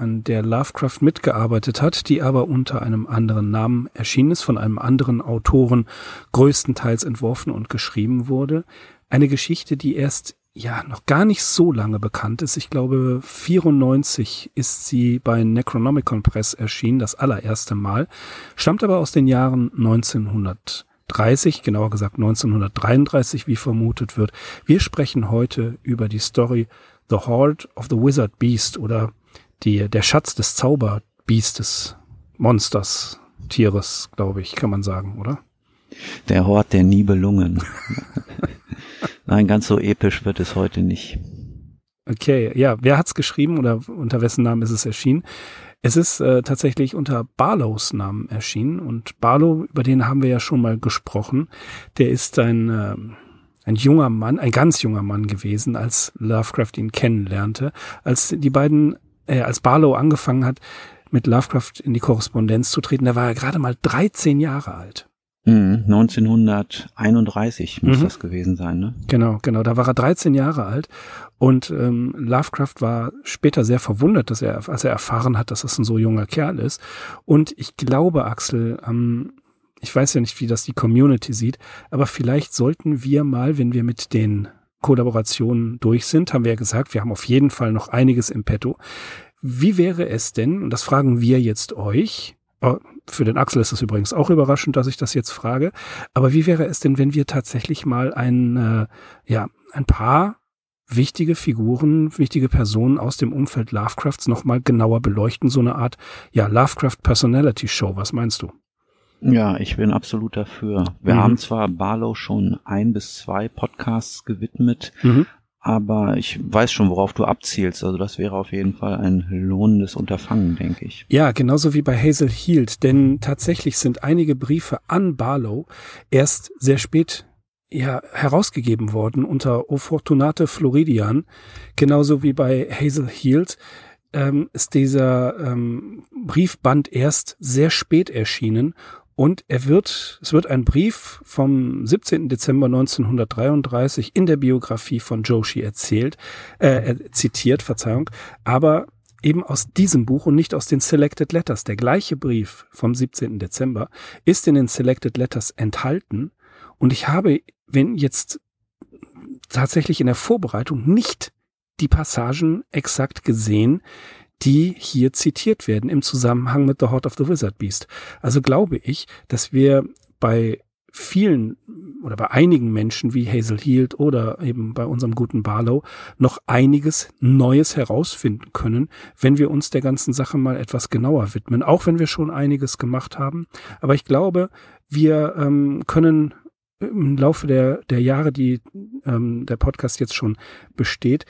an der Lovecraft mitgearbeitet hat, die aber unter einem anderen Namen erschienen ist, von einem anderen Autoren größtenteils entworfen und geschrieben wurde. Eine Geschichte, die erst ja noch gar nicht so lange bekannt ist. Ich glaube, 94 ist sie bei Necronomicon Press erschienen, das allererste Mal, stammt aber aus den Jahren 1930, genauer gesagt 1933, wie vermutet wird. Wir sprechen heute über die Story The Horde of the Wizard Beast oder die, der Schatz des Zauberbiestes, Monsters, Tieres, glaube ich, kann man sagen, oder? Der Hort der Nibelungen. Nein, ganz so episch wird es heute nicht. Okay, ja, wer hat's geschrieben oder unter wessen Namen ist es erschienen? Es ist äh, tatsächlich unter Barlows Namen erschienen und Barlow, über den haben wir ja schon mal gesprochen, der ist ein, äh, ein junger Mann, ein ganz junger Mann gewesen, als Lovecraft ihn kennenlernte. Als die beiden, äh, als Barlow angefangen hat, mit Lovecraft in die Korrespondenz zu treten, da war er gerade mal 13 Jahre alt. 1931 muss Mhm. das gewesen sein, ne? Genau, genau. Da war er 13 Jahre alt und ähm, Lovecraft war später sehr verwundert, dass er, als er erfahren hat, dass das ein so junger Kerl ist. Und ich glaube, Axel, ähm, ich weiß ja nicht, wie das die Community sieht, aber vielleicht sollten wir mal, wenn wir mit den Kollaborationen durch sind, haben wir ja gesagt, wir haben auf jeden Fall noch einiges im Petto. Wie wäre es denn, und das fragen wir jetzt euch, äh, für den Axel ist es übrigens auch überraschend, dass ich das jetzt frage, aber wie wäre es denn, wenn wir tatsächlich mal ein, äh, ja, ein paar wichtige Figuren, wichtige Personen aus dem Umfeld Lovecrafts nochmal genauer beleuchten, so eine Art, ja, Lovecraft Personality Show. Was meinst du? Ja, ich bin absolut dafür. Wir Mhm. haben zwar Barlow schon ein bis zwei Podcasts gewidmet, Mhm. aber ich weiß schon, worauf du abzielst. Also das wäre auf jeden Fall ein lohnendes Unterfangen, denke ich. Ja, genauso wie bei Hazel Heald, denn tatsächlich sind einige Briefe an Barlow erst sehr spät ja, herausgegeben worden unter O Fortunate Floridian, genauso wie bei Hazel Heald ähm, ist dieser ähm, Briefband erst sehr spät erschienen und er wird, es wird ein Brief vom 17. Dezember 1933 in der Biografie von Joshi erzählt, äh, zitiert, Verzeihung, aber eben aus diesem Buch und nicht aus den Selected Letters. Der gleiche Brief vom 17. Dezember ist in den Selected Letters enthalten und ich habe, wenn jetzt tatsächlich in der Vorbereitung nicht die Passagen exakt gesehen, die hier zitiert werden im Zusammenhang mit The Heart of the Wizard Beast. Also glaube ich, dass wir bei vielen oder bei einigen Menschen wie Hazel Heald oder eben bei unserem guten Barlow noch einiges Neues herausfinden können, wenn wir uns der ganzen Sache mal etwas genauer widmen, auch wenn wir schon einiges gemacht haben. Aber ich glaube, wir ähm, können im Laufe der, der Jahre, die ähm, der Podcast jetzt schon besteht,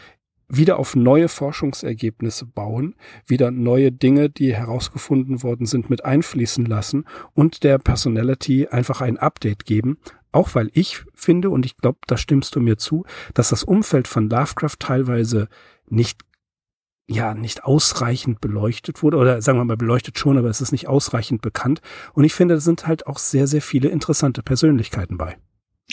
wieder auf neue Forschungsergebnisse bauen, wieder neue Dinge, die herausgefunden worden sind, mit einfließen lassen und der Personality einfach ein Update geben. Auch weil ich finde, und ich glaube, da stimmst du mir zu, dass das Umfeld von Lovecraft teilweise nicht ja, nicht ausreichend beleuchtet wurde, oder sagen wir mal beleuchtet schon, aber es ist nicht ausreichend bekannt. Und ich finde, da sind halt auch sehr, sehr viele interessante Persönlichkeiten bei.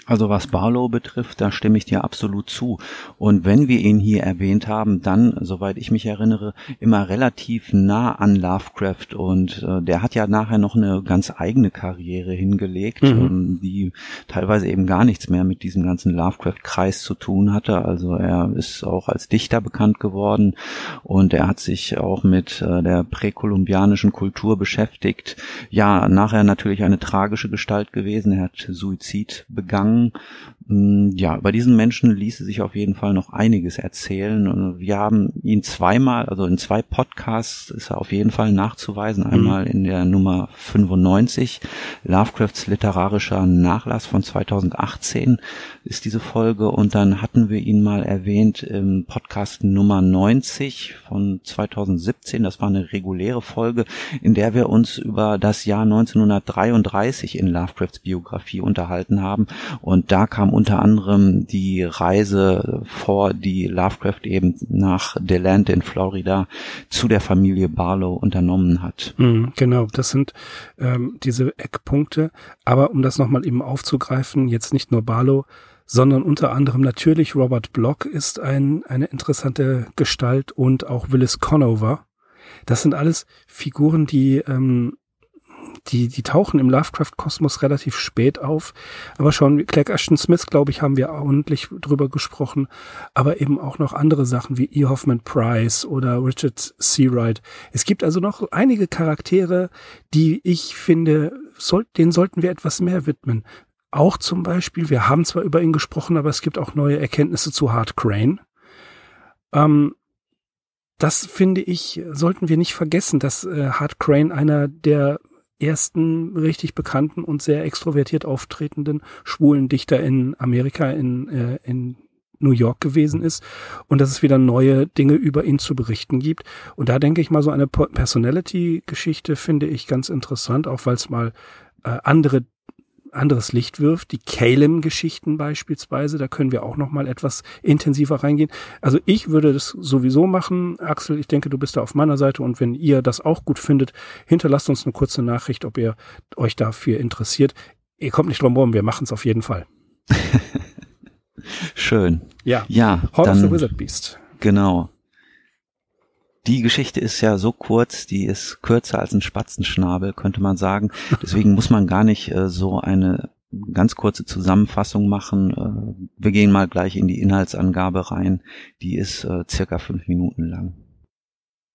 Also was Barlow betrifft, da stimme ich dir absolut zu. Und wenn wir ihn hier erwähnt haben, dann, soweit ich mich erinnere, immer relativ nah an Lovecraft. Und äh, der hat ja nachher noch eine ganz eigene Karriere hingelegt, Mhm. ähm, die teilweise eben gar nichts mehr mit diesem ganzen Lovecraft-Kreis zu tun hatte. Also er ist auch als Dichter bekannt geworden und er hat sich auch mit äh, der präkolumbianischen Kultur beschäftigt. Ja, nachher natürlich eine tragische Gestalt gewesen. Er hat Suizid begangen Um. Ja, über diesen Menschen ließe sich auf jeden Fall noch einiges erzählen. Wir haben ihn zweimal, also in zwei Podcasts ist er auf jeden Fall nachzuweisen. Mhm. Einmal in der Nummer 95, Lovecrafts literarischer Nachlass von 2018 ist diese Folge. Und dann hatten wir ihn mal erwähnt im Podcast Nummer 90 von 2017. Das war eine reguläre Folge, in der wir uns über das Jahr 1933 in Lovecrafts Biografie unterhalten haben. Und da kam unter anderem die Reise vor, die Lovecraft eben nach DeLand in Florida zu der Familie Barlow unternommen hat. Mhm, genau, das sind ähm, diese Eckpunkte. Aber um das nochmal eben aufzugreifen, jetzt nicht nur Barlow, sondern unter anderem natürlich Robert Block ist ein, eine interessante Gestalt und auch Willis Conover. Das sind alles Figuren, die ähm, die, die tauchen im Lovecraft-Kosmos relativ spät auf. Aber schon Clark Ashton Smith, glaube ich, haben wir ordentlich drüber gesprochen. Aber eben auch noch andere Sachen wie E. Hoffman Price oder Richard Seawright. Es gibt also noch einige Charaktere, die ich finde, soll, denen sollten wir etwas mehr widmen. Auch zum Beispiel, wir haben zwar über ihn gesprochen, aber es gibt auch neue Erkenntnisse zu Hart Crane. Ähm, das finde ich, sollten wir nicht vergessen, dass äh, Hart Crane einer der ersten richtig bekannten und sehr extrovertiert auftretenden schwulen Dichter in Amerika, in, äh, in New York gewesen ist und dass es wieder neue Dinge über ihn zu berichten gibt. Und da denke ich mal, so eine Personality-Geschichte finde ich ganz interessant, auch weil es mal äh, andere anderes Licht wirft. Die Calem-Geschichten beispielsweise, da können wir auch noch mal etwas intensiver reingehen. Also ich würde das sowieso machen. Axel, ich denke, du bist da auf meiner Seite und wenn ihr das auch gut findet, hinterlasst uns eine kurze Nachricht, ob ihr euch dafür interessiert. Ihr kommt nicht drum herum, wir machen es auf jeden Fall. Schön. Ja. Ja. Hall of the Wizard Beast. Genau die Geschichte ist ja so kurz, die ist kürzer als ein Spatzenschnabel, könnte man sagen. Deswegen muss man gar nicht äh, so eine ganz kurze Zusammenfassung machen. Äh, wir gehen mal gleich in die Inhaltsangabe rein. Die ist äh, circa fünf Minuten lang.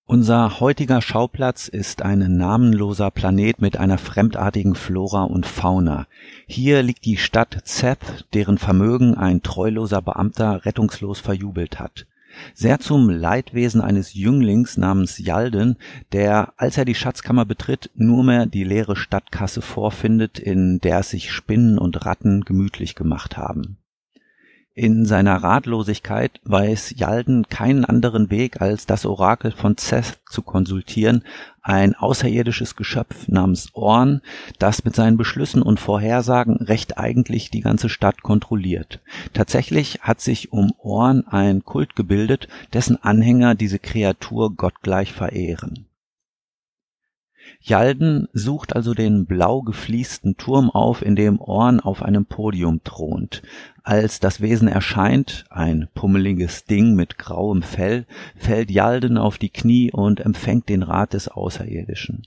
Unser heutiger Schauplatz ist ein namenloser Planet mit einer fremdartigen Flora und Fauna. Hier liegt die Stadt Seth, deren Vermögen ein treuloser Beamter rettungslos verjubelt hat sehr zum Leidwesen eines Jünglings namens Jalden, der, als er die Schatzkammer betritt, nur mehr die leere Stadtkasse vorfindet, in der sich Spinnen und Ratten gemütlich gemacht haben. In seiner Ratlosigkeit weiß Jalden keinen anderen Weg, als das Orakel von Seth zu konsultieren, ein außerirdisches Geschöpf namens Orn, das mit seinen Beschlüssen und Vorhersagen recht eigentlich die ganze Stadt kontrolliert. Tatsächlich hat sich um Orn ein Kult gebildet, dessen Anhänger diese Kreatur gottgleich verehren. Jalden sucht also den blau gefliesten Turm auf, in dem Orn auf einem Podium thront. Als das Wesen erscheint, ein pummeliges Ding mit grauem Fell, fällt Jalden auf die Knie und empfängt den Rat des Außerirdischen.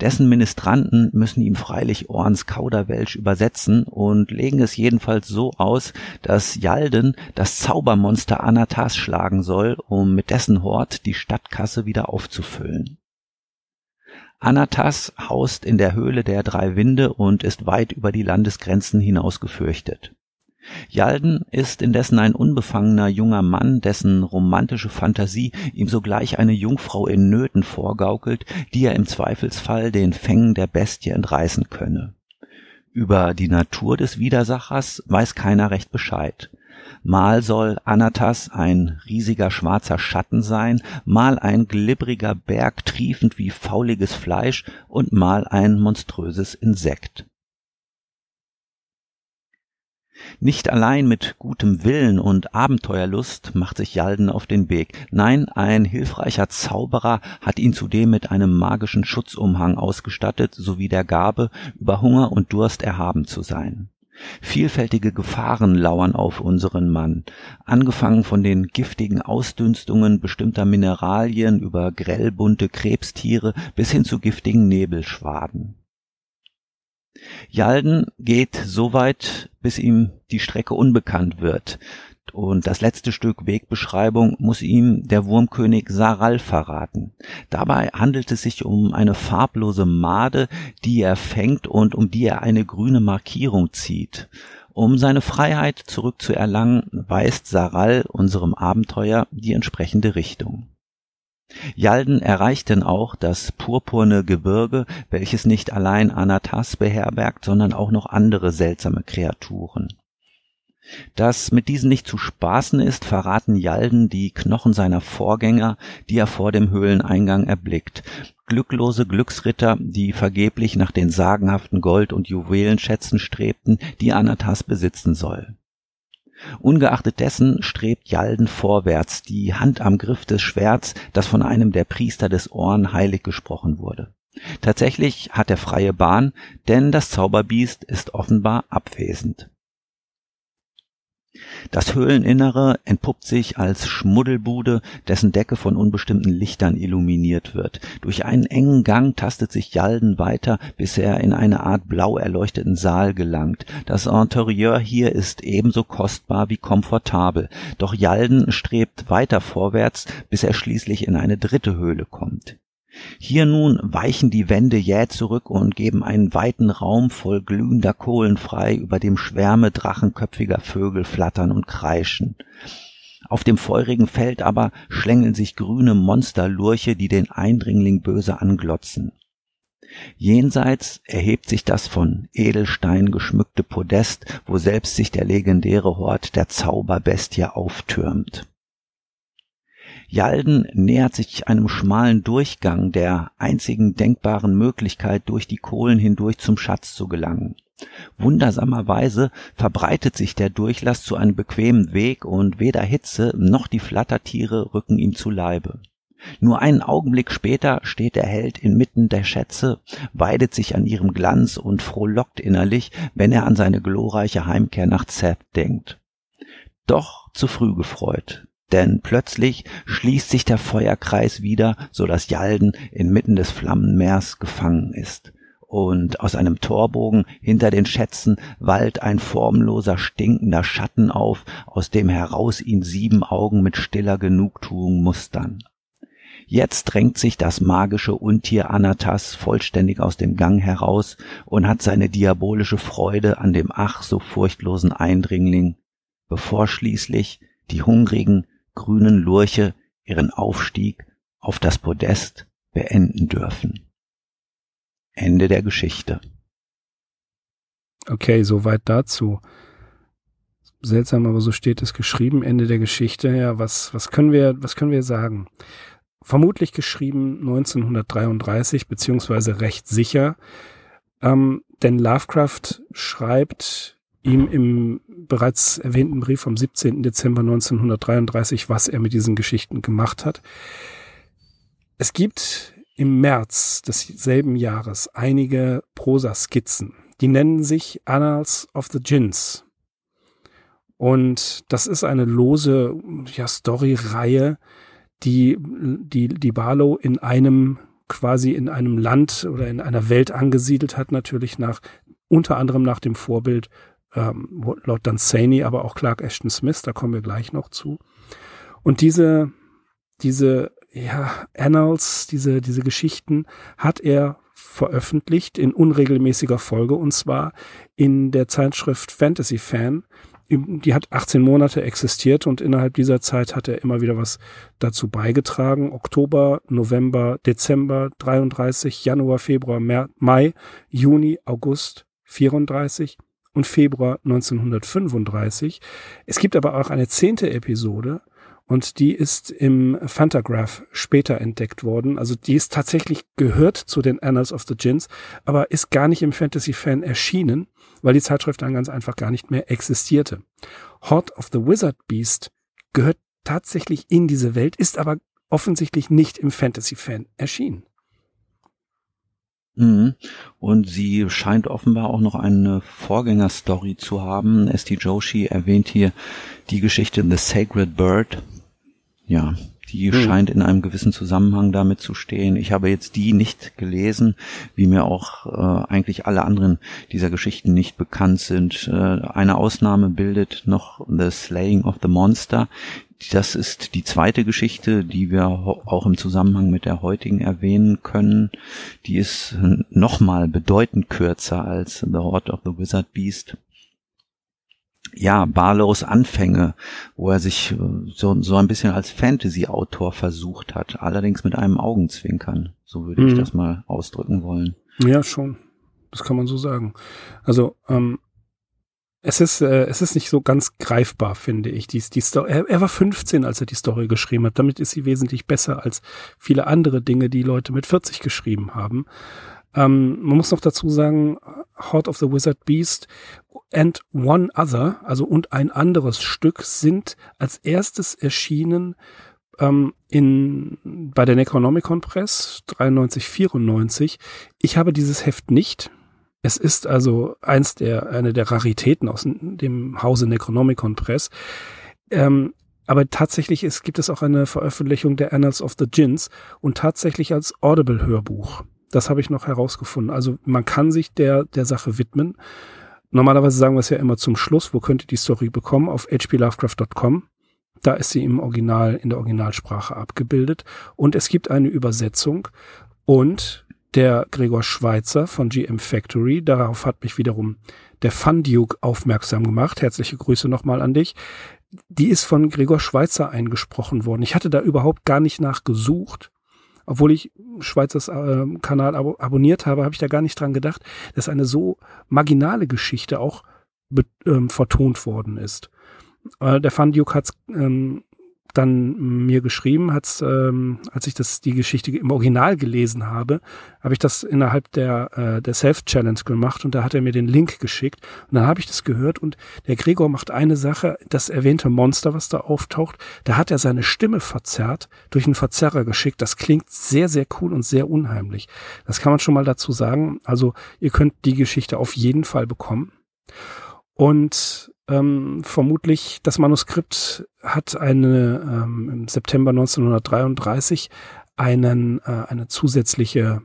Dessen Ministranten müssen ihm freilich Orns Kauderwelsch übersetzen und legen es jedenfalls so aus, dass Jalden das Zaubermonster Anatas schlagen soll, um mit dessen Hort die Stadtkasse wieder aufzufüllen. Anatas haust in der Höhle der drei Winde und ist weit über die Landesgrenzen hinaus gefürchtet. Jalden ist indessen ein unbefangener junger Mann, dessen romantische Fantasie ihm sogleich eine Jungfrau in Nöten vorgaukelt, die er im Zweifelsfall den Fängen der Bestie entreißen könne. Über die Natur des Widersachers weiß keiner recht Bescheid. Mal soll Anatas ein riesiger schwarzer Schatten sein, mal ein glibbriger Berg triefend wie fauliges Fleisch und mal ein monströses Insekt. Nicht allein mit gutem Willen und Abenteuerlust macht sich Jalden auf den Weg. Nein, ein hilfreicher Zauberer hat ihn zudem mit einem magischen Schutzumhang ausgestattet, sowie der Gabe, über Hunger und Durst erhaben zu sein. Vielfältige Gefahren lauern auf unseren Mann, angefangen von den giftigen Ausdünstungen bestimmter Mineralien über grellbunte Krebstiere bis hin zu giftigen Nebelschwaden. Jalden geht so weit, bis ihm die Strecke unbekannt wird, und das letzte Stück Wegbeschreibung muss ihm der Wurmkönig Saral verraten. Dabei handelt es sich um eine farblose Made, die er fängt und um die er eine grüne Markierung zieht. Um seine Freiheit zurückzuerlangen, weist Saral unserem Abenteuer die entsprechende Richtung. Jalden erreicht denn auch das purpurne Gebirge, welches nicht allein Anatas beherbergt, sondern auch noch andere seltsame Kreaturen. Dass mit diesen nicht zu spaßen ist, verraten Jalden die Knochen seiner Vorgänger, die er vor dem Höhleneingang erblickt. Glücklose Glücksritter, die vergeblich nach den sagenhaften Gold- und Juwelenschätzen strebten, die Anatas besitzen soll. Ungeachtet dessen strebt Jalden vorwärts, die Hand am Griff des Schwerts, das von einem der Priester des Ohren heilig gesprochen wurde. Tatsächlich hat er freie Bahn, denn das Zauberbiest ist offenbar abwesend. Das Höhleninnere entpuppt sich als Schmuddelbude, dessen Decke von unbestimmten Lichtern illuminiert wird. Durch einen engen Gang tastet sich Jalden weiter, bis er in eine Art blau erleuchteten Saal gelangt. Das Interieur hier ist ebenso kostbar wie komfortabel, doch Jalden strebt weiter vorwärts, bis er schließlich in eine dritte Höhle kommt. Hier nun weichen die Wände jäh zurück und geben einen weiten Raum voll glühender Kohlen frei, über dem Schwärme drachenköpfiger Vögel flattern und kreischen. Auf dem feurigen Feld aber schlängeln sich grüne Monsterlurche, die den Eindringling böse anglotzen. Jenseits erhebt sich das von Edelstein geschmückte Podest, wo selbst sich der legendäre Hort der Zauberbestie auftürmt. Jalden nähert sich einem schmalen Durchgang, der einzigen denkbaren Möglichkeit, durch die Kohlen hindurch zum Schatz zu gelangen. Wundersamerweise verbreitet sich der Durchlass zu einem bequemen Weg und weder Hitze noch die Flattertiere rücken ihm zu Leibe. Nur einen Augenblick später steht der Held inmitten der Schätze, weidet sich an ihrem Glanz und frohlockt innerlich, wenn er an seine glorreiche Heimkehr nach Zeth denkt. Doch zu früh gefreut denn plötzlich schließt sich der Feuerkreis wieder, so dass Jalden inmitten des Flammenmeers gefangen ist. Und aus einem Torbogen hinter den Schätzen wallt ein formloser, stinkender Schatten auf, aus dem heraus ihn sieben Augen mit stiller Genugtuung mustern. Jetzt drängt sich das magische Untier Anatas vollständig aus dem Gang heraus und hat seine diabolische Freude an dem ach so furchtlosen Eindringling, bevor schließlich die hungrigen, grünen Lurche ihren Aufstieg auf das Podest beenden dürfen. Ende der Geschichte. Okay, soweit dazu. Seltsam, aber so steht es geschrieben, Ende der Geschichte. Ja, was, was können wir, was können wir sagen? Vermutlich geschrieben 1933, beziehungsweise recht sicher. Ähm, denn Lovecraft schreibt ihm im bereits erwähnten Brief vom 17. Dezember 1933, was er mit diesen Geschichten gemacht hat. Es gibt im März desselben Jahres einige Prosaskizzen, die nennen sich Annals of the Gins. Und das ist eine lose ja, Story-Reihe, die, die, die Barlow in einem quasi in einem Land oder in einer Welt angesiedelt hat, natürlich nach, unter anderem nach dem Vorbild ähm, laut Dunsany, aber auch Clark Ashton Smith, da kommen wir gleich noch zu. Und diese, diese, ja, Annals, diese, diese Geschichten hat er veröffentlicht in unregelmäßiger Folge und zwar in der Zeitschrift Fantasy Fan. Die hat 18 Monate existiert und innerhalb dieser Zeit hat er immer wieder was dazu beigetragen. Oktober, November, Dezember 33, Januar, Februar, Mai, Juni, August 34, und Februar 1935. Es gibt aber auch eine zehnte Episode und die ist im Fantagraph später entdeckt worden. Also die ist tatsächlich gehört zu den Annals of the Gins, aber ist gar nicht im Fantasy Fan erschienen, weil die Zeitschrift dann ganz einfach gar nicht mehr existierte. Hot of the Wizard Beast gehört tatsächlich in diese Welt, ist aber offensichtlich nicht im Fantasy Fan erschienen. Mhm. Und sie scheint offenbar auch noch eine Vorgängerstory zu haben. S.T. Joshi erwähnt hier die Geschichte The Sacred Bird. Ja, die hm. scheint in einem gewissen Zusammenhang damit zu stehen. Ich habe jetzt die nicht gelesen, wie mir auch äh, eigentlich alle anderen dieser Geschichten nicht bekannt sind. Äh, eine Ausnahme bildet noch The Slaying of the Monster. Das ist die zweite Geschichte, die wir auch im Zusammenhang mit der heutigen erwähnen können. Die ist nochmal bedeutend kürzer als The Horde of the Wizard Beast. ja, Barlows Anfänge, wo er sich äh, so, so ein bisschen als Fantasy-Autor versucht hat, allerdings mit einem Augenzwinkern. So würde mhm. ich das mal ausdrücken wollen. Ja, schon. Das kann man so sagen. Also, ähm, es ist, äh, es ist nicht so ganz greifbar, finde ich. Die, die Story, er, er war 15, als er die Story geschrieben hat. Damit ist sie wesentlich besser als viele andere Dinge, die Leute mit 40 geschrieben haben. Ähm, man muss noch dazu sagen, Heart of the Wizard Beast and One Other, also und ein anderes Stück, sind als erstes erschienen ähm, in, bei der Necronomicon Press 93, 94. Ich habe dieses Heft nicht. Es ist also eins der, eine der Raritäten aus dem Hause Necronomicon Press. Ähm, aber tatsächlich ist, gibt es auch eine Veröffentlichung der Annals of the Gins und tatsächlich als Audible-Hörbuch. Das habe ich noch herausgefunden. Also man kann sich der, der Sache widmen. Normalerweise sagen wir es ja immer zum Schluss, wo könnt ihr die Story bekommen? Auf hplovecraft.com. Da ist sie im Original, in der Originalsprache abgebildet. Und es gibt eine Übersetzung. Und der Gregor Schweizer von GM Factory, darauf hat mich wiederum der Fun Duke aufmerksam gemacht. Herzliche Grüße nochmal an dich. Die ist von Gregor Schweizer eingesprochen worden. Ich hatte da überhaupt gar nicht nachgesucht obwohl ich Schweizers äh, Kanal ab abonniert habe, habe ich da gar nicht dran gedacht, dass eine so marginale Geschichte auch ähm, vertont worden ist. Äh, der Fun Duke hat ähm, dann mir geschrieben, hat's, ähm, als ich das die Geschichte im Original gelesen habe, habe ich das innerhalb der äh, der Self Challenge gemacht und da hat er mir den Link geschickt und dann habe ich das gehört und der Gregor macht eine Sache, das erwähnte Monster, was da auftaucht, da hat er seine Stimme verzerrt, durch einen Verzerrer geschickt. Das klingt sehr sehr cool und sehr unheimlich. Das kann man schon mal dazu sagen. Also ihr könnt die Geschichte auf jeden Fall bekommen. Und ähm, vermutlich das Manuskript hat eine ähm, im September 1933 einen äh, eine zusätzliche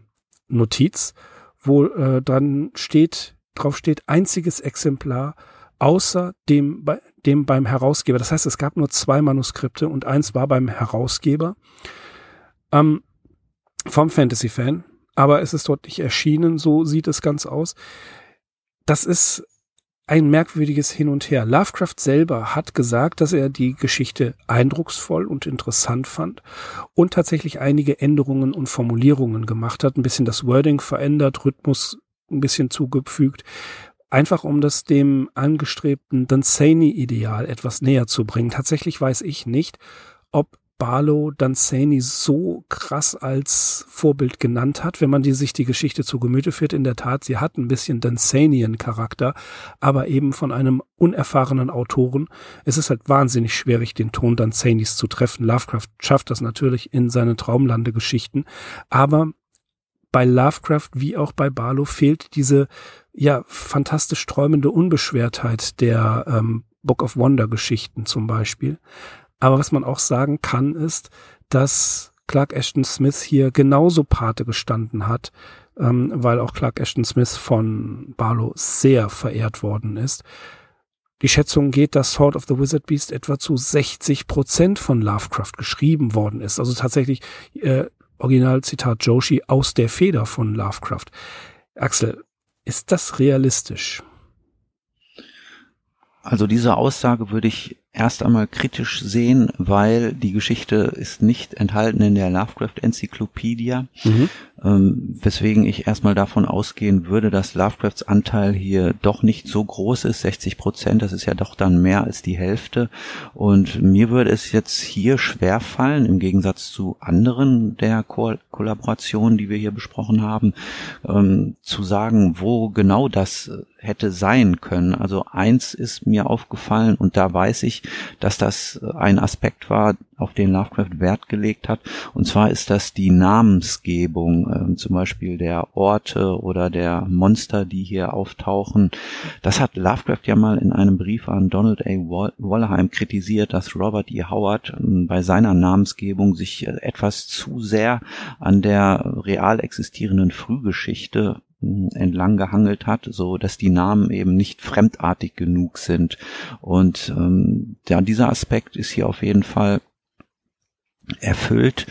Notiz, wo äh, dann steht drauf steht einziges Exemplar außer dem bei dem beim Herausgeber. Das heißt, es gab nur zwei Manuskripte und eins war beim Herausgeber ähm, vom Fantasy Fan, aber es ist dort nicht erschienen. So sieht es ganz aus. Das ist ein merkwürdiges Hin und Her. Lovecraft selber hat gesagt, dass er die Geschichte eindrucksvoll und interessant fand und tatsächlich einige Änderungen und Formulierungen gemacht hat, ein bisschen das Wording verändert, Rhythmus ein bisschen zugefügt, einfach um das dem angestrebten Dunsany-Ideal etwas näher zu bringen. Tatsächlich weiß ich nicht, ob Barlow Dunsany so krass als Vorbild genannt hat, wenn man die, sich die Geschichte zu Gemüte führt. In der Tat, sie hat ein bisschen Dunsanian-Charakter, aber eben von einem unerfahrenen Autoren. Es ist halt wahnsinnig schwierig, den Ton Dunsanys zu treffen. Lovecraft schafft das natürlich in seinen Traumlandegeschichten, aber bei Lovecraft wie auch bei Barlow fehlt diese ja fantastisch träumende Unbeschwertheit der ähm, Book of Wonder Geschichten zum Beispiel. Aber was man auch sagen kann, ist, dass Clark Ashton Smith hier genauso Pate gestanden hat, ähm, weil auch Clark Ashton Smith von Barlow sehr verehrt worden ist. Die Schätzung geht, dass Sword of the Wizard Beast etwa zu 60 Prozent von Lovecraft geschrieben worden ist. Also tatsächlich äh, Originalzitat Joshi aus der Feder von Lovecraft. Axel, ist das realistisch? Also diese Aussage würde ich erst einmal kritisch sehen, weil die Geschichte ist nicht enthalten in der Lovecraft-Enzyklopädie, mhm. ähm, weswegen ich erstmal davon ausgehen würde, dass Lovecrafts Anteil hier doch nicht so groß ist, 60 Prozent, das ist ja doch dann mehr als die Hälfte. Und mir würde es jetzt hier schwer fallen, im Gegensatz zu anderen der Ko Kollaborationen, die wir hier besprochen haben, ähm, zu sagen, wo genau das hätte sein können. Also eins ist mir aufgefallen und da weiß ich, dass das ein Aspekt war, auf den Lovecraft Wert gelegt hat. Und zwar ist das die Namensgebung, äh, zum Beispiel der Orte oder der Monster, die hier auftauchen. Das hat Lovecraft ja mal in einem Brief an Donald A. Wallerheim kritisiert, dass Robert E. Howard äh, bei seiner Namensgebung sich äh, etwas zu sehr an der real existierenden Frühgeschichte entlang gehangelt hat, so dass die Namen eben nicht fremdartig genug sind. Und ähm, ja, dieser Aspekt ist hier auf jeden Fall erfüllt.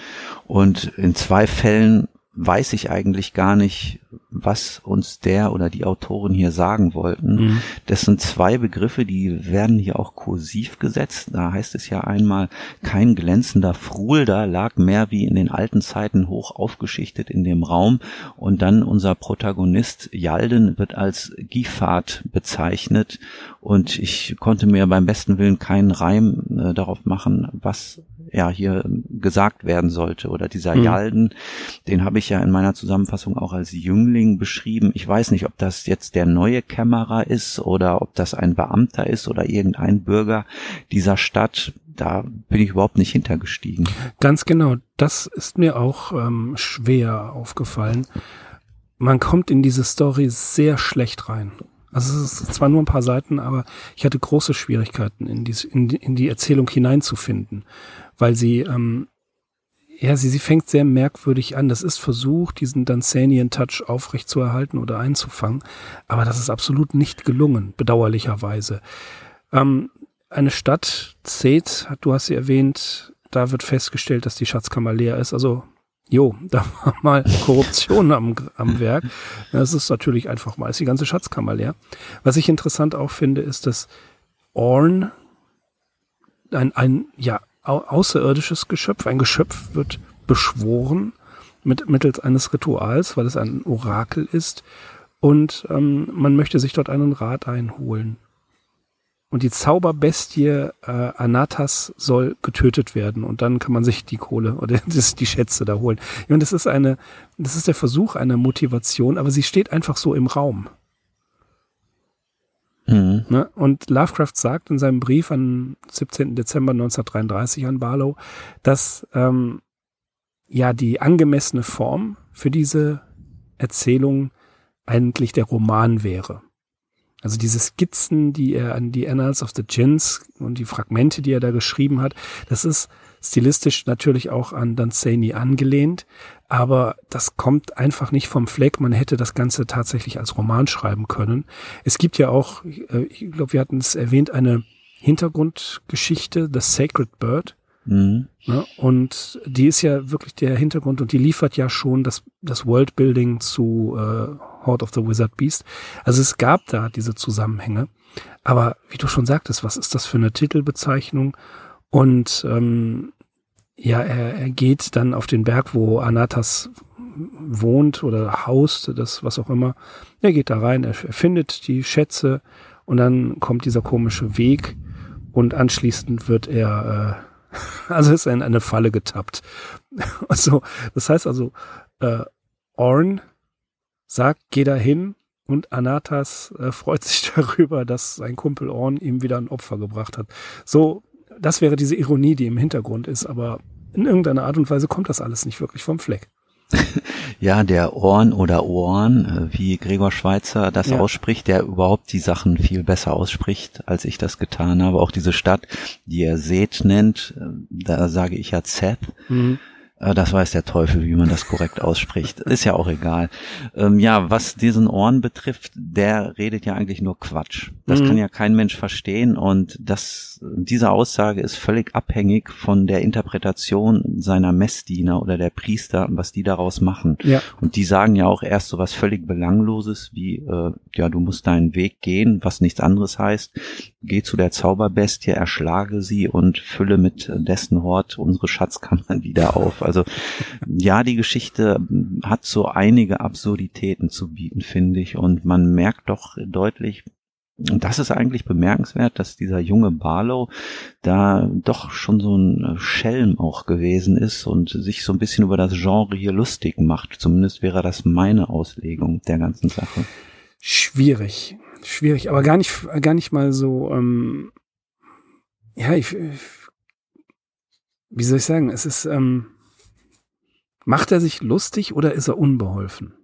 Und in zwei Fällen weiß ich eigentlich gar nicht, was uns der oder die Autoren hier sagen wollten. Mhm. Das sind zwei Begriffe, die werden hier auch kursiv gesetzt. Da heißt es ja einmal, kein glänzender Fruhl, da lag mehr wie in den alten Zeiten hoch aufgeschichtet in dem Raum. Und dann unser Protagonist Jalden wird als Gifat bezeichnet. Und ich konnte mir beim besten Willen keinen Reim äh, darauf machen, was ja hier gesagt werden sollte. Oder dieser mhm. Jalden, den habe ich ja in meiner Zusammenfassung auch als Jüngling beschrieben. Ich weiß nicht, ob das jetzt der neue Kämmerer ist oder ob das ein Beamter ist oder irgendein Bürger dieser Stadt. Da bin ich überhaupt nicht hintergestiegen. Ganz genau. Das ist mir auch ähm, schwer aufgefallen. Man kommt in diese Story sehr schlecht rein. Also es ist zwar nur ein paar Seiten, aber ich hatte große Schwierigkeiten, in die, in die, in die Erzählung hineinzufinden, weil sie, ähm, ja, sie, sie fängt sehr merkwürdig an. Das ist versucht, diesen Danzanian-Touch aufrechtzuerhalten oder einzufangen, aber das ist absolut nicht gelungen, bedauerlicherweise. Ähm, eine Stadt, Zeth, du hast sie erwähnt, da wird festgestellt, dass die Schatzkammer leer ist. Also jo, da war mal Korruption am, am Werk. Das ist natürlich einfach mal, ist die ganze Schatzkammer leer. Was ich interessant auch finde, ist, dass Orn ein, ein ja, außerirdisches Geschöpf, ein Geschöpf wird beschworen mit, mittels eines Rituals, weil es ein Orakel ist. Und ähm, man möchte sich dort einen Rat einholen. Und die Zauberbestie äh, Anatas soll getötet werden und dann kann man sich die Kohle oder das, die Schätze da holen. Ich meine, das ist eine, das ist der Versuch einer Motivation, aber sie steht einfach so im Raum. Mhm. Ne? Und Lovecraft sagt in seinem Brief am 17. Dezember 1933 an Barlow, dass ähm, ja die angemessene Form für diese Erzählung eigentlich der Roman wäre. Also diese Skizzen, die er an die Annals of the Gins und die Fragmente, die er da geschrieben hat, das ist stilistisch natürlich auch an Danzani angelehnt, aber das kommt einfach nicht vom Fleck. Man hätte das Ganze tatsächlich als Roman schreiben können. Es gibt ja auch, äh, ich glaube, wir hatten es erwähnt, eine Hintergrundgeschichte, The Sacred Bird. Mhm. Ne? Und die ist ja wirklich der Hintergrund und die liefert ja schon das, das Worldbuilding zu äh, Horde of the Wizard Beast. Also es gab da diese Zusammenhänge. Aber wie du schon sagtest, was ist das für eine Titelbezeichnung? Und ähm, ja, er, er geht dann auf den Berg, wo Anatas wohnt oder haust, das was auch immer. Er geht da rein, er, er findet die Schätze und dann kommt dieser komische Weg und anschließend wird er, äh, also ist er in eine Falle getappt. Also, das heißt also, äh, Orn sagt, geh da hin und Anatas äh, freut sich darüber, dass sein Kumpel Orn ihm wieder ein Opfer gebracht hat. So, das wäre diese Ironie, die im Hintergrund ist, aber in irgendeiner Art und Weise kommt das alles nicht wirklich vom Fleck. Ja, der Orn oder Ohren, äh, wie Gregor Schweizer das ja. ausspricht, der überhaupt die Sachen viel besser ausspricht, als ich das getan habe. Auch diese Stadt, die er Seth nennt, äh, da sage ich ja Seth. Mhm. Äh, das weiß der Teufel, wie man das korrekt ausspricht. Ist ja auch egal. Ähm, ja, was diesen Ohren betrifft, der redet ja eigentlich nur Quatsch. Das mhm. kann ja kein Mensch verstehen und das, diese Aussage ist völlig abhängig von der Interpretation seiner Messdiener oder der Priester, was die daraus machen. Ja. Und die sagen ja auch erst so was völlig Belangloses wie, äh, ja, du musst deinen Weg gehen, was nichts anderes heißt. Geh zu der Zauberbestie, erschlage sie und fülle mit dessen Hort unsere Schatzkammern wieder auf. Also ja, die Geschichte hat so einige Absurditäten zu bieten, finde ich. Und man merkt doch deutlich, und das ist eigentlich bemerkenswert, dass dieser junge Barlow da doch schon so ein Schelm auch gewesen ist und sich so ein bisschen über das Genre hier lustig macht. Zumindest wäre das meine Auslegung der ganzen Sache. Schwierig, schwierig, aber gar nicht, gar nicht mal so. Ähm, ja, ich, wie soll ich sagen? Es ist ähm, Macht er sich lustig oder ist er unbeholfen?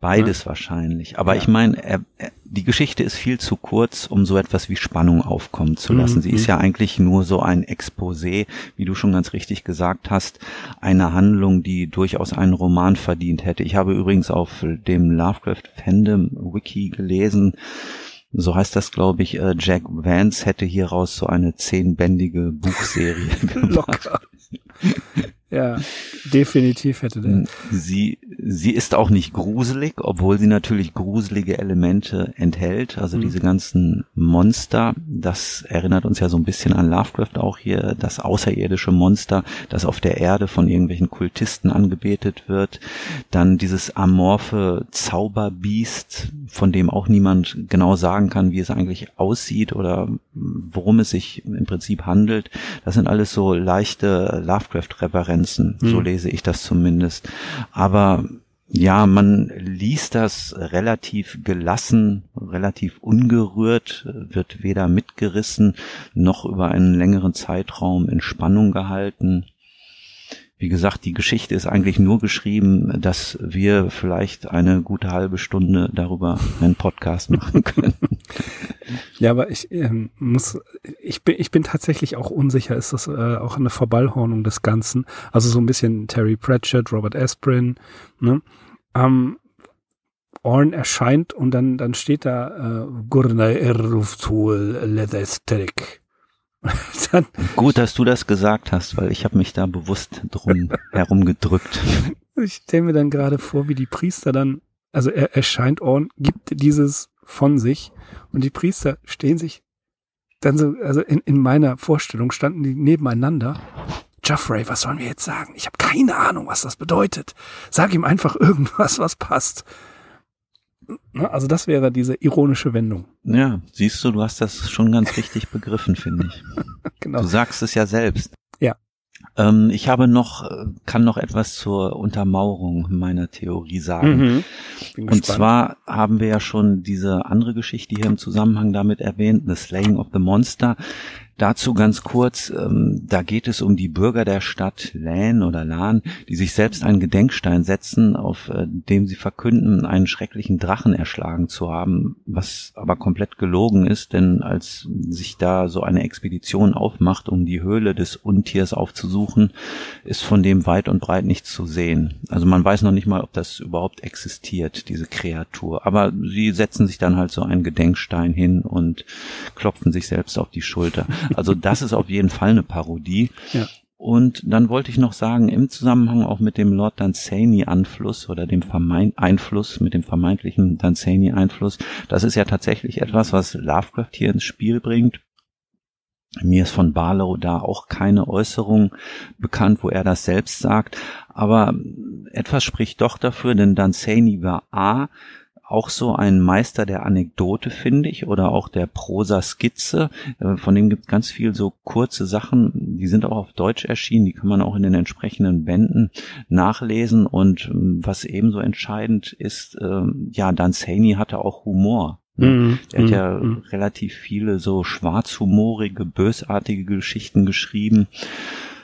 Beides ja. wahrscheinlich. Aber ja. ich meine, die Geschichte ist viel zu kurz, um so etwas wie Spannung aufkommen zu lassen. Mhm. Sie ist ja eigentlich nur so ein Exposé, wie du schon ganz richtig gesagt hast, eine Handlung, die durchaus einen Roman verdient hätte. Ich habe übrigens auf dem Lovecraft Fandom Wiki gelesen, so heißt das, glaube ich, äh, Jack Vance hätte hieraus so eine zehnbändige Buchserie gemacht. Locker. Ja, definitiv hätte der. Sie, sie ist auch nicht gruselig, obwohl sie natürlich gruselige Elemente enthält. Also mhm. diese ganzen Monster, das erinnert uns ja so ein bisschen an Lovecraft auch hier, das außerirdische Monster, das auf der Erde von irgendwelchen Kultisten angebetet wird. Dann dieses amorphe Zauberbiest, von dem auch niemand genau sagen kann, wie es eigentlich aussieht oder worum es sich im Prinzip handelt. Das sind alles so leichte Lovecraft-Referenzen. Mhm. So lese ich das zumindest. Aber ja, man liest das relativ gelassen, relativ ungerührt, wird weder mitgerissen noch über einen längeren Zeitraum in Spannung gehalten. Wie gesagt, die Geschichte ist eigentlich nur geschrieben, dass wir vielleicht eine gute halbe Stunde darüber einen Podcast machen können. Ja, aber ich ähm, muss, ich bin, ich bin tatsächlich auch unsicher, ist das äh, auch eine Verballhornung des Ganzen? Also so ein bisschen Terry Pratchett, Robert Asprin, ne? Ähm, Orn erscheint und dann, dann steht da äh, Gurnai Erruftul Leatheric. Gut, dass du das gesagt hast, weil ich habe mich da bewusst drum herumgedrückt. Ich stelle mir dann gerade vor, wie die Priester dann, also er erscheint Orn, gibt dieses von sich und die Priester stehen sich dann so, also in, in meiner Vorstellung standen die nebeneinander. Geoffrey, was sollen wir jetzt sagen? Ich habe keine Ahnung, was das bedeutet. Sag ihm einfach irgendwas, was passt. Ne? Also das wäre diese ironische Wendung. Ja, siehst du, du hast das schon ganz richtig begriffen, finde ich. genau. Du sagst es ja selbst. Ja. Ähm, ich habe noch, kann noch etwas zur Untermauerung meiner Theorie sagen. Mhm. Und zwar haben wir ja schon diese andere Geschichte hier im Zusammenhang damit erwähnt, The Slaying of the Monster. Dazu ganz kurz, ähm, da geht es um die Bürger der Stadt Lan oder Lan, die sich selbst einen Gedenkstein setzen, auf äh, dem sie verkünden, einen schrecklichen Drachen erschlagen zu haben, was aber komplett gelogen ist, denn als sich da so eine Expedition aufmacht, um die Höhle des Untiers aufzusuchen, ist von dem weit und breit nichts zu sehen. Also man weiß noch nicht mal, ob das überhaupt existiert, diese Kreatur. Aber sie setzen sich dann halt so einen Gedenkstein hin und klopfen sich selbst auf die Schulter. Also das ist auf jeden Fall eine Parodie. Ja. Und dann wollte ich noch sagen, im Zusammenhang auch mit dem Lord Dunsany-Einfluss oder dem Vermeint Einfluss, mit dem vermeintlichen Dunsany-Einfluss, das ist ja tatsächlich etwas, was Lovecraft hier ins Spiel bringt. Mir ist von Barlow da auch keine Äußerung bekannt, wo er das selbst sagt. Aber etwas spricht doch dafür, denn Dunsany war A, auch so ein Meister der Anekdote, finde ich, oder auch der Prosa-Skizze. Äh, von dem gibt ganz viel so kurze Sachen, die sind auch auf Deutsch erschienen, die kann man auch in den entsprechenden Bänden nachlesen. Und ähm, was ebenso entscheidend ist, ähm, ja, Dan Saney hatte auch Humor. Ne? Mhm. Er hat ja mhm. relativ viele so schwarzhumorige, bösartige Geschichten geschrieben.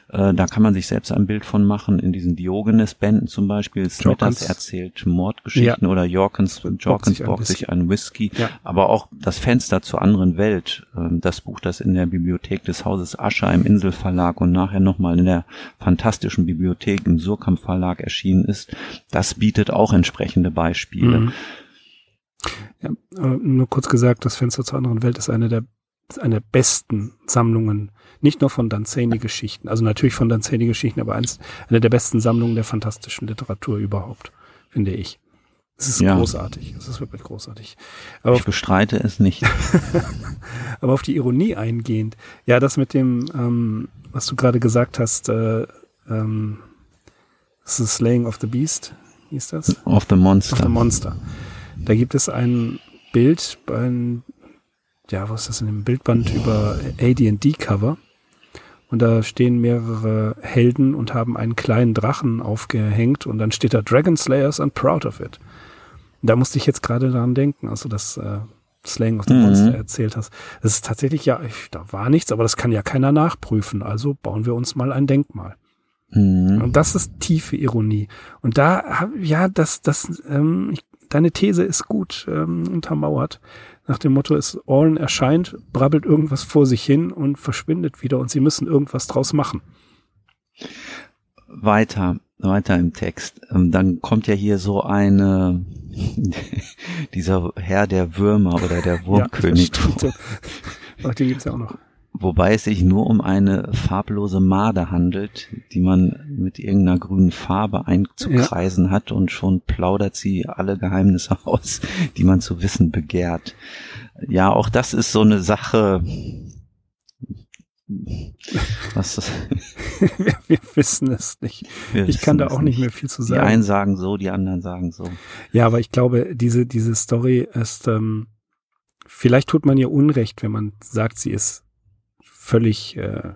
Äh, da kann man sich selbst ein Bild von machen. In diesen Diogenes-Bänden zum Beispiel. Smithers erzählt Mordgeschichten ja. oder Jorkins, Jorkins borgt sich ein Whisky. Ja. Aber auch das Fenster zur anderen Welt, äh, das Buch, das in der Bibliothek des Hauses Ascher im Inselverlag und nachher nochmal in der fantastischen Bibliothek im Surkamp Verlag erschienen ist, das bietet auch entsprechende Beispiele. Mhm. Ja, nur kurz gesagt, das Fenster zur anderen Welt ist eine der ist eine der besten Sammlungen nicht nur von Danzani-Geschichten, also natürlich von Danzani-Geschichten, aber eins, eine der besten Sammlungen der fantastischen Literatur überhaupt, finde ich. Es ist ja. großartig. Es ist wirklich großartig. Aber ich bestreite es nicht. aber auf die Ironie eingehend. Ja, das mit dem, ähm, was du gerade gesagt hast, äh, ähm, The Slaying of the Beast, hieß das? Of the Monster. Of the Monster. Da gibt es ein Bild, ein, ja, was ist das in dem Bildband über AD&D-Cover. Und da stehen mehrere Helden und haben einen kleinen Drachen aufgehängt und dann steht da Dragon Slayers and proud of it. Und da musste ich jetzt gerade daran denken, also das äh, Slang of the mhm. Monster erzählt hast. Das ist tatsächlich ja, ich, da war nichts, aber das kann ja keiner nachprüfen. Also bauen wir uns mal ein Denkmal. Mhm. Und das ist tiefe Ironie. Und da, ja, das, das, ähm, ich, deine These ist gut ähm, untermauert. Nach dem Motto, es Orn erscheint, brabbelt irgendwas vor sich hin und verschwindet wieder und sie müssen irgendwas draus machen. Weiter, weiter im Text. Ähm, dann kommt ja hier so eine, dieser Herr der Würmer oder der Wurmkönig. Ja, Ach, den gibt's ja auch noch. Wobei es sich nur um eine farblose Made handelt, die man mit irgendeiner grünen Farbe einzukreisen ja. hat und schon plaudert sie alle Geheimnisse aus, die man zu wissen begehrt. Ja, auch das ist so eine Sache. Was wir, wir wissen es nicht. Wir ich kann da auch nicht mehr viel zu sagen. Die einen sagen so, die anderen sagen so. Ja, aber ich glaube, diese, diese Story ist, ähm, vielleicht tut man ihr Unrecht, wenn man sagt, sie ist völlig äh,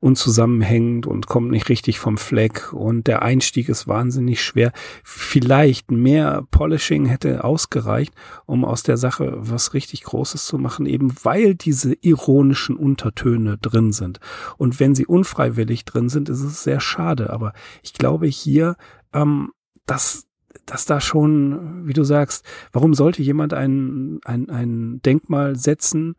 unzusammenhängend und kommt nicht richtig vom Fleck und der Einstieg ist wahnsinnig schwer. Vielleicht mehr Polishing hätte ausgereicht, um aus der Sache was richtig Großes zu machen, eben weil diese ironischen Untertöne drin sind. Und wenn sie unfreiwillig drin sind, ist es sehr schade. Aber ich glaube hier, ähm, dass dass da schon, wie du sagst, warum sollte jemand ein, ein, ein Denkmal setzen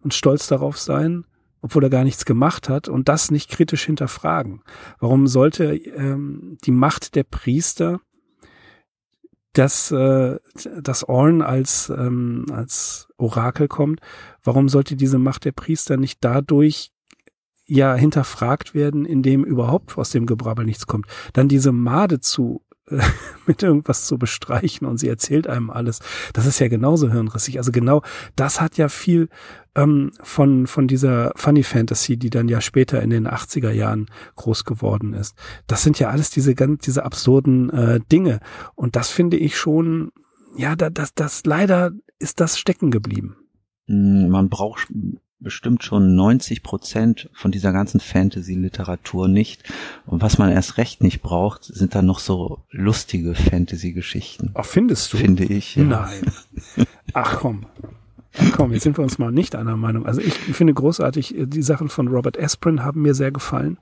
und stolz darauf sein, obwohl er gar nichts gemacht hat und das nicht kritisch hinterfragen. Warum sollte ähm, die Macht der Priester dass äh, das Orn als ähm, als Orakel kommt, warum sollte diese Macht der Priester nicht dadurch ja hinterfragt werden, indem überhaupt aus dem Gebrabbel nichts kommt? Dann diese Made zu mit irgendwas zu bestreichen und sie erzählt einem alles. Das ist ja genauso hirnrissig. Also genau das hat ja viel ähm, von, von dieser Funny Fantasy, die dann ja später in den 80er Jahren groß geworden ist. Das sind ja alles diese ganz, diese absurden äh, Dinge. Und das finde ich schon, ja, da, das, das leider ist das stecken geblieben. Hm, man braucht bestimmt schon 90 Prozent von dieser ganzen Fantasy-Literatur nicht. Und was man erst recht nicht braucht, sind dann noch so lustige Fantasy-Geschichten. Ach, findest du? Finde ich. Ja. Nein. Ach komm. Ach komm, jetzt sind wir uns mal nicht einer Meinung. Also ich finde großartig, die Sachen von Robert Asprin haben mir sehr gefallen.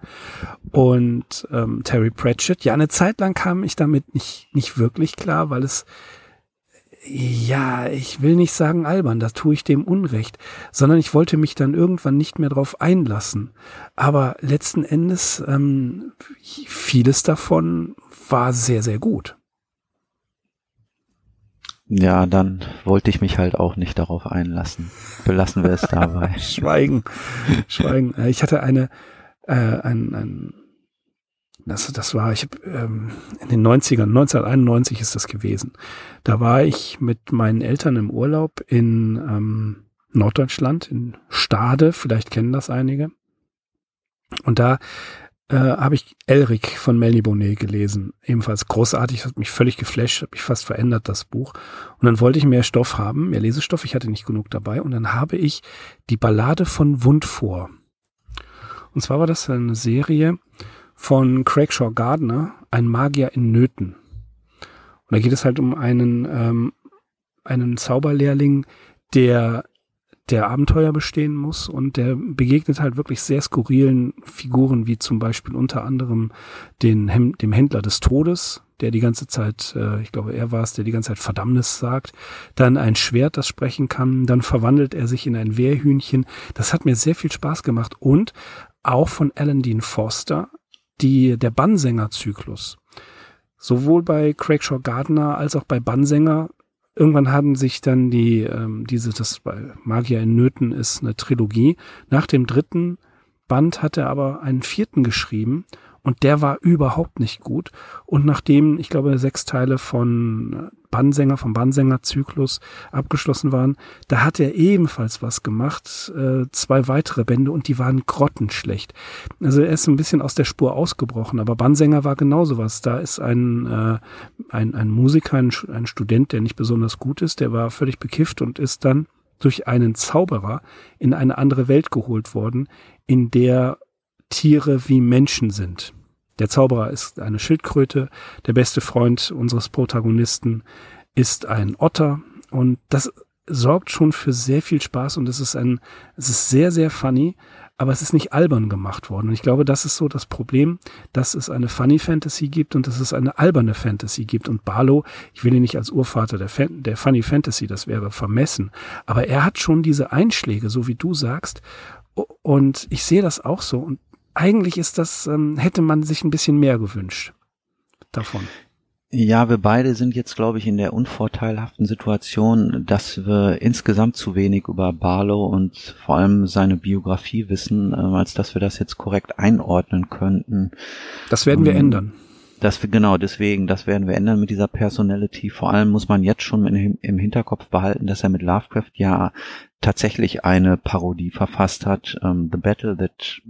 Und ähm, Terry Pratchett. Ja, eine Zeit lang kam ich damit nicht, nicht wirklich klar, weil es ja, ich will nicht sagen albern, da tue ich dem Unrecht, sondern ich wollte mich dann irgendwann nicht mehr drauf einlassen. Aber letzten Endes, ähm, vieles davon war sehr, sehr gut. Ja, dann wollte ich mich halt auch nicht darauf einlassen. Belassen wir es dabei. Schweigen, Schweigen. Äh, ich hatte eine, äh, ein, ein das, das war, ich hab, ähm, in den 90ern, 1991 ist das gewesen. Da war ich mit meinen Eltern im Urlaub in ähm, Norddeutschland, in Stade, vielleicht kennen das einige. Und da äh, habe ich Elric von Melny Bonnet gelesen. Ebenfalls großartig, hat mich völlig geflasht, hat mich fast verändert, das Buch. Und dann wollte ich mehr Stoff haben, mehr Lesestoff, ich hatte nicht genug dabei. Und dann habe ich die Ballade von Wund vor. Und zwar war das eine Serie, von Craigshaw Gardner, ein Magier in Nöten. Und da geht es halt um einen, ähm, einen Zauberlehrling, der der Abenteuer bestehen muss und der begegnet halt wirklich sehr skurrilen Figuren, wie zum Beispiel unter anderem den, dem Händler des Todes, der die ganze Zeit, äh, ich glaube, er war es, der die ganze Zeit Verdammnis sagt, dann ein Schwert, das sprechen kann, dann verwandelt er sich in ein Wehrhühnchen. Das hat mir sehr viel Spaß gemacht und auch von Alan Dean Foster die, der Bannsänger-Zyklus. Sowohl bei Craigshaw Gardner als auch bei Bannsänger. Irgendwann haben sich dann die, ähm, diese, das bei Magier in Nöten ist eine Trilogie. Nach dem dritten Band hat er aber einen vierten geschrieben und der war überhaupt nicht gut. Und nachdem, ich glaube, sechs Teile von Bannsänger, vom Bannsänger-Zyklus abgeschlossen waren, da hat er ebenfalls was gemacht, äh, zwei weitere Bände und die waren grottenschlecht. Also er ist ein bisschen aus der Spur ausgebrochen, aber Bannsänger war genauso was. Da ist ein, äh, ein, ein Musiker, ein, ein Student, der nicht besonders gut ist, der war völlig bekifft und ist dann durch einen Zauberer in eine andere Welt geholt worden, in der Tiere wie Menschen sind. Der Zauberer ist eine Schildkröte, der beste Freund unseres Protagonisten ist ein Otter und das sorgt schon für sehr viel Spaß und es ist ein, es ist sehr, sehr funny, aber es ist nicht albern gemacht worden. Und ich glaube, das ist so das Problem, dass es eine Funny Fantasy gibt und dass es eine alberne Fantasy gibt. Und Barlow, ich will ihn nicht als Urvater der, Fan, der Funny Fantasy, das wäre vermessen, aber er hat schon diese Einschläge, so wie du sagst. Und ich sehe das auch so. Und eigentlich ist das, ähm, hätte man sich ein bisschen mehr gewünscht davon. Ja, wir beide sind jetzt, glaube ich, in der unvorteilhaften Situation, dass wir insgesamt zu wenig über Barlow und vor allem seine Biografie wissen, äh, als dass wir das jetzt korrekt einordnen könnten. Das werden wir ähm, ändern. Das wir, genau, deswegen, das werden wir ändern mit dieser Personality. Vor allem muss man jetzt schon im, im Hinterkopf behalten, dass er mit Lovecraft ja tatsächlich eine Parodie verfasst hat, ähm, The Battle That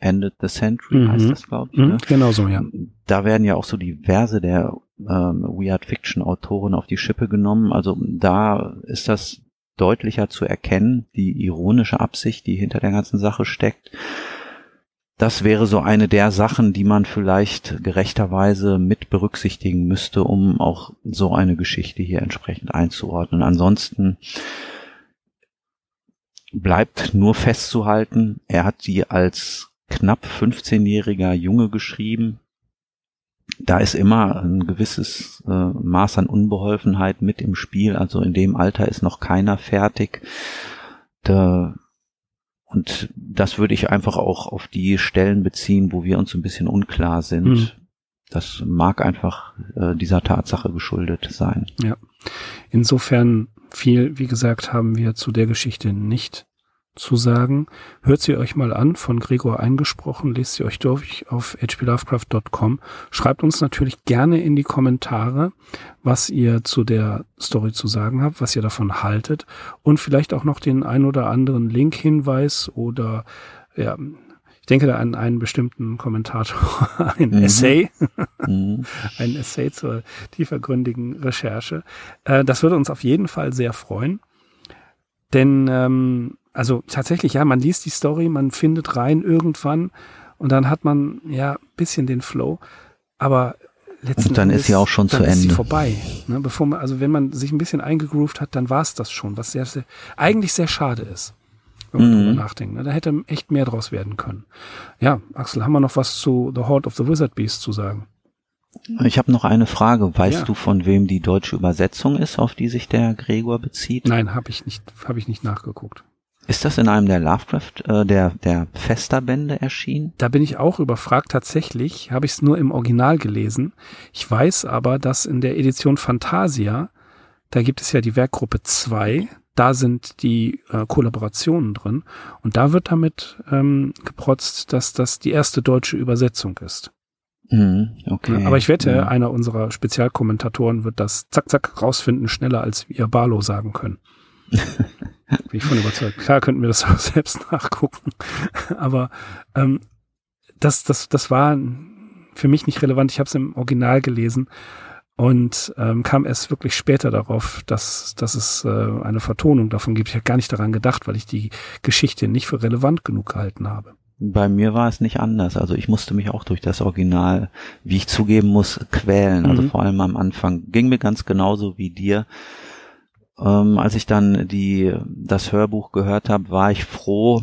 Ended the Century mhm. heißt das, glaube ich. Mhm, ne? Genau so, ja. Da werden ja auch so diverse der ähm, Weird Fiction Autoren auf die Schippe genommen. Also da ist das deutlicher zu erkennen, die ironische Absicht, die hinter der ganzen Sache steckt. Das wäre so eine der Sachen, die man vielleicht gerechterweise mit berücksichtigen müsste, um auch so eine Geschichte hier entsprechend einzuordnen. Ansonsten bleibt nur festzuhalten, er hat sie als knapp 15-jähriger Junge geschrieben. Da ist immer ein gewisses äh, Maß an Unbeholfenheit mit im Spiel. Also in dem Alter ist noch keiner fertig. Da, und das würde ich einfach auch auf die Stellen beziehen, wo wir uns ein bisschen unklar sind. Mhm. Das mag einfach äh, dieser Tatsache geschuldet sein. Ja. Insofern viel, wie gesagt, haben wir zu der Geschichte nicht zu sagen. Hört sie euch mal an, von Gregor eingesprochen, lest sie euch durch auf hplovecraft.com. Schreibt uns natürlich gerne in die Kommentare, was ihr zu der Story zu sagen habt, was ihr davon haltet und vielleicht auch noch den ein oder anderen Link-Hinweis oder ja, ich denke da an einen bestimmten Kommentator, ein mhm. Essay, mhm. ein Essay zur tiefergründigen Recherche. Äh, das würde uns auf jeden Fall sehr freuen. Denn ähm, also tatsächlich, ja, man liest die Story, man findet rein irgendwann und dann hat man ja bisschen den Flow, aber letztendlich und dann ist sie auch schon zu Ende. Sie vorbei. Ne? Bevor man, also wenn man sich ein bisschen eingegroovt hat, dann war es das schon, was sehr, sehr, eigentlich sehr schade ist, wenn man mhm. darüber nachdenkt. Ne? Da hätte echt mehr draus werden können. Ja, Axel, haben wir noch was zu The Horde of the Wizard Beast zu sagen? Ich habe noch eine Frage. Weißt ja. du, von wem die deutsche Übersetzung ist, auf die sich der Gregor bezieht? Nein, habe ich nicht, habe ich nicht nachgeguckt. Ist das in einem der Lovecraft, äh, der, der Festerbände erschienen? Da bin ich auch überfragt. Tatsächlich habe ich es nur im Original gelesen. Ich weiß aber, dass in der Edition Fantasia, da gibt es ja die Werkgruppe 2, da sind die äh, Kollaborationen drin. Und da wird damit ähm, geprotzt, dass das die erste deutsche Übersetzung ist. Mhm, okay. Aber ich wette, ja. einer unserer Spezialkommentatoren wird das zack, zack rausfinden, schneller als wir Barlow sagen können. Bin ich von überzeugt. Klar könnten wir das auch selbst nachgucken. Aber ähm, das, das, das war für mich nicht relevant. Ich habe es im Original gelesen und ähm, kam erst wirklich später darauf, dass, dass es äh, eine Vertonung davon gibt. Ich habe gar nicht daran gedacht, weil ich die Geschichte nicht für relevant genug gehalten habe. Bei mir war es nicht anders. Also ich musste mich auch durch das Original, wie ich zugeben muss, quälen. Also mhm. vor allem am Anfang ging mir ganz genauso wie dir. Ähm, als ich dann die das Hörbuch gehört habe, war ich froh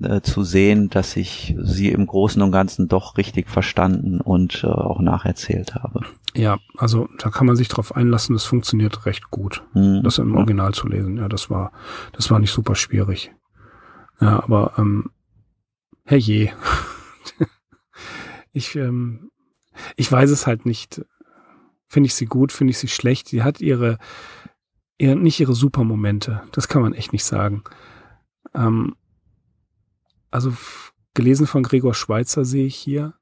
äh, zu sehen, dass ich sie im Großen und Ganzen doch richtig verstanden und äh, auch nacherzählt habe. Ja, also da kann man sich drauf einlassen. Das funktioniert recht gut, mhm. das im Original zu lesen. Ja, das war das war nicht super schwierig. Ja, aber ähm, herrje. ich, ähm, ich weiß es halt nicht. Finde ich sie gut, finde ich sie schlecht. Sie hat ihre, ihre nicht ihre Supermomente. Das kann man echt nicht sagen. Ähm, also gelesen von Gregor Schweizer sehe ich hier.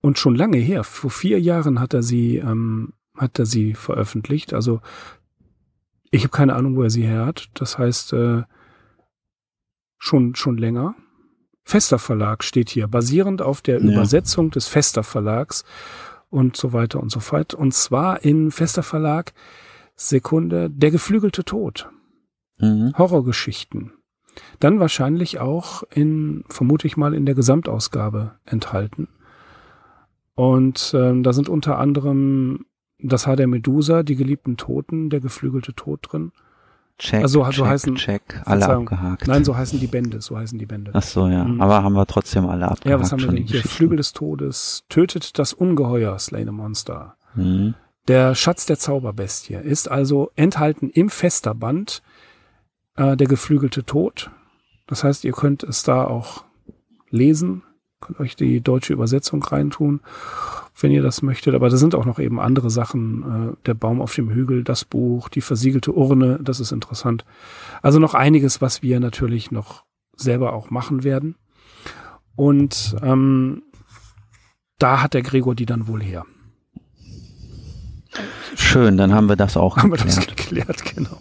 Und schon lange her, vor vier Jahren hat er sie, ähm, hat er sie veröffentlicht. Also ich habe keine Ahnung, wo er sie her hat. Das heißt, äh, schon, schon länger. Fester Verlag steht hier, basierend auf der ja. Übersetzung des Fester Verlags und so weiter und so fort. Und zwar in Fester Verlag, Sekunde, Der geflügelte Tod. Mhm. Horrorgeschichten. Dann wahrscheinlich auch in, vermute ich mal, in der Gesamtausgabe enthalten. Und ähm, da sind unter anderem das Haar der Medusa, die geliebten Toten, der geflügelte Tod drin. Check, also, so check, heißen, check, alle abgehakt. Nein, so heißen die Bände, so heißen die Bände. Ach so, ja. Mhm. Aber haben wir trotzdem alle abgehakt. Ja, was haben wir denn hier? Flügel des Todes, tötet das Ungeheuer, Slay the Monster. Mhm. Der Schatz der Zauberbestie ist also enthalten im Festerband äh, der geflügelte Tod. Das heißt, ihr könnt es da auch lesen, könnt euch die deutsche Übersetzung reintun. wenn ihr das möchtet. Aber da sind auch noch eben andere Sachen. Äh, der Baum auf dem Hügel, das Buch, die versiegelte Urne, das ist interessant. Also noch einiges, was wir natürlich noch selber auch machen werden. Und ähm, da hat der Gregor die dann wohl her. Schön, dann haben wir das auch haben geklärt. Haben wir das geklärt, genau.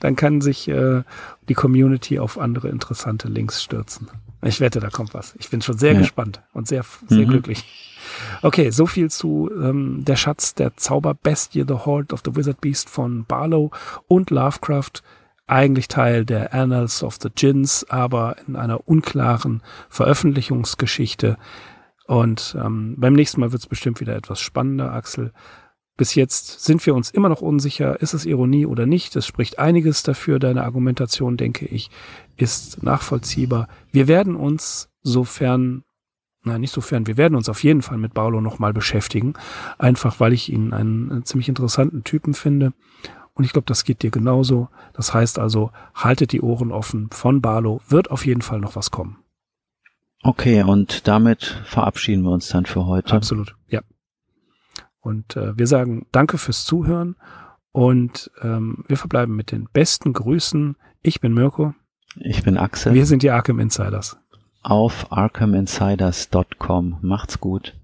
Dann kann sich äh, die Community auf andere interessante Links stürzen. Ich wette, da kommt was. Ich bin schon sehr ja. gespannt und sehr, sehr mhm. glücklich. Okay, so viel zu ähm, Der Schatz der Zauberbestie, The Horde of the Wizard Beast von Barlow und Lovecraft. Eigentlich Teil der Annals of the Gins, aber in einer unklaren Veröffentlichungsgeschichte. Und ähm, beim nächsten Mal wird es bestimmt wieder etwas spannender, Axel. Bis jetzt sind wir uns immer noch unsicher, ist es Ironie oder nicht. Es spricht einiges dafür. Deine Argumentation, denke ich, ist nachvollziehbar. Wir werden uns, sofern, nein, nicht sofern, wir werden uns auf jeden Fall mit Barlow nochmal beschäftigen. Einfach, weil ich ihn einen, einen ziemlich interessanten Typen finde. Und ich glaube, das geht dir genauso. Das heißt also, haltet die Ohren offen. Von Barlow wird auf jeden Fall noch was kommen. Okay, und damit verabschieden wir uns dann für heute. Absolut, ja. Und äh, wir sagen danke fürs Zuhören und ähm, wir verbleiben mit den besten Grüßen. Ich bin Mirko. Ich bin Axel. Wir sind die Arkham Insiders. Auf arkhaminsiders.com. Macht's gut.